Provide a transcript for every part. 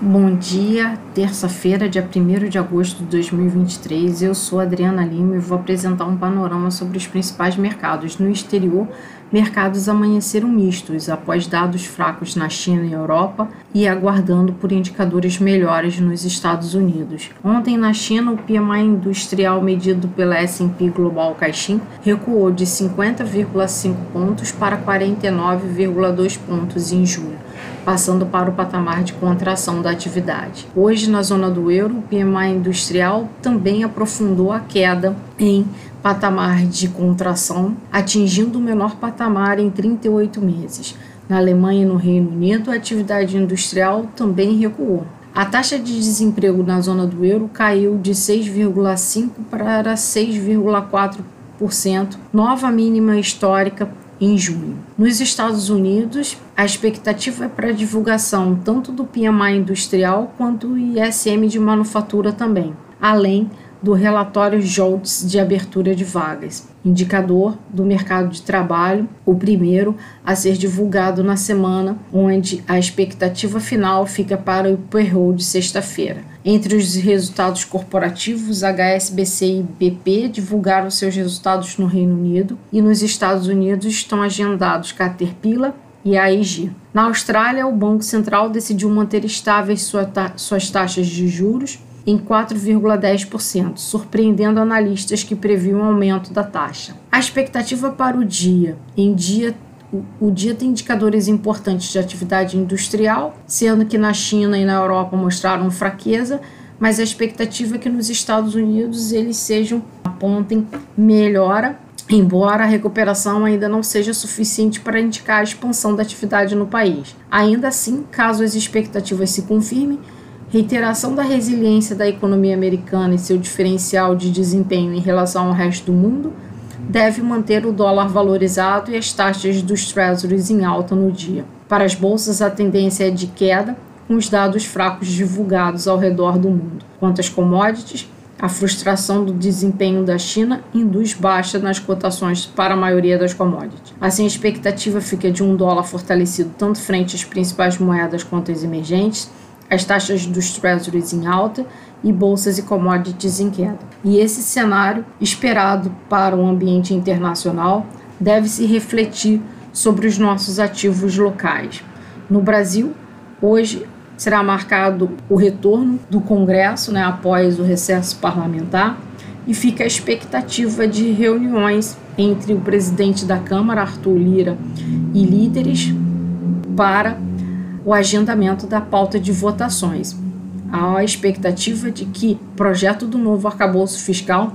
Bom dia, terça-feira, dia 1 de agosto de 2023. Eu sou Adriana Lima e vou apresentar um panorama sobre os principais mercados. No exterior, mercados amanheceram mistos após dados fracos na China e Europa e aguardando por indicadores melhores nos Estados Unidos. Ontem, na China, o PMI industrial medido pela S&P Global Caixin recuou de 50,5 pontos para 49,2 pontos em julho passando para o patamar de contração da atividade. Hoje, na zona do euro, o PMI industrial também aprofundou a queda em patamar de contração, atingindo o menor patamar em 38 meses. Na Alemanha e no Reino Unido, a atividade industrial também recuou. A taxa de desemprego na zona do euro caiu de 6,5% para 6,4%, nova mínima histórica em junho. Nos Estados Unidos, a expectativa é para a divulgação tanto do PMI industrial quanto do ISM de manufatura também, além do relatório JOLTS de abertura de vagas, indicador do mercado de trabalho, o primeiro a ser divulgado na semana, onde a expectativa final fica para o payroll de sexta-feira. Entre os resultados corporativos, HSBC e BP divulgaram seus resultados no Reino Unido e nos Estados Unidos estão agendados Caterpillar e AEG. Na Austrália, o Banco Central decidiu manter estáveis suas taxas de juros em 4,10%, surpreendendo analistas que previam um aumento da taxa. A expectativa para o dia, em dia o dia tem indicadores importantes de atividade industrial, sendo que na China e na Europa mostraram fraqueza, mas a expectativa é que nos Estados Unidos eles sejam apontem melhora, embora a recuperação ainda não seja suficiente para indicar a expansão da atividade no país. Ainda assim, caso as expectativas se confirmem, reiteração da resiliência da economia americana e seu diferencial de desempenho em relação ao resto do mundo deve manter o dólar valorizado e as taxas dos treasuries em alta no dia. Para as bolsas, a tendência é de queda, com os dados fracos divulgados ao redor do mundo. Quanto às commodities, a frustração do desempenho da China induz baixa nas cotações para a maioria das commodities. Assim, a expectativa fica de um dólar fortalecido tanto frente às principais moedas quanto às emergentes, as taxas dos treasuries em alta e bolsas e commodities em queda. E esse cenário, esperado para o ambiente internacional, deve se refletir sobre os nossos ativos locais. No Brasil, hoje será marcado o retorno do Congresso né, após o recesso parlamentar e fica a expectativa de reuniões entre o presidente da Câmara, Arthur Lira, e líderes para o agendamento da pauta de votações. Há a expectativa de que projeto do novo arcabouço fiscal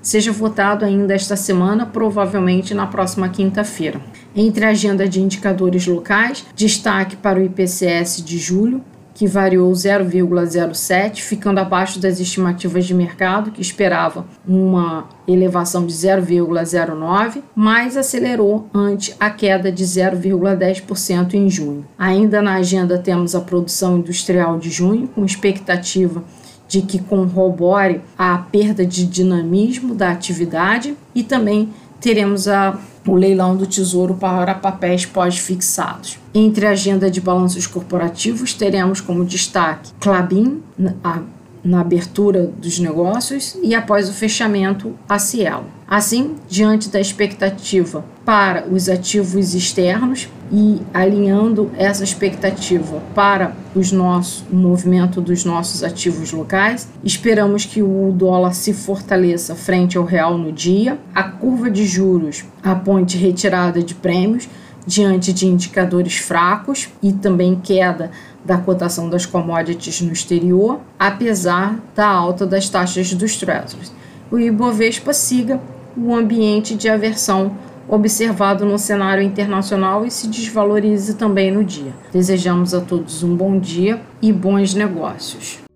seja votado ainda esta semana, provavelmente na próxima quinta-feira. Entre a agenda de indicadores locais, destaque para o IPCS de julho, que variou 0,07, ficando abaixo das estimativas de mercado, que esperava uma elevação de 0,09, mas acelerou ante a queda de 0,10% em junho. Ainda na agenda temos a produção industrial de junho, com expectativa de que corrobore a perda de dinamismo da atividade e também teremos a, o leilão do Tesouro para papéis pós-fixados. Entre a agenda de balanços corporativos, teremos como destaque Clabin, a na abertura dos negócios e após o fechamento a Cielo. Assim, diante da expectativa para os ativos externos e alinhando essa expectativa para os nossos, o movimento dos nossos ativos locais, esperamos que o dólar se fortaleça frente ao real no dia, a curva de juros aponte retirada de prêmios diante de indicadores fracos e também queda da cotação das commodities no exterior, apesar da alta das taxas dos treasuries. O Ibovespa siga o ambiente de aversão observado no cenário internacional e se desvalorize também no dia. Desejamos a todos um bom dia e bons negócios.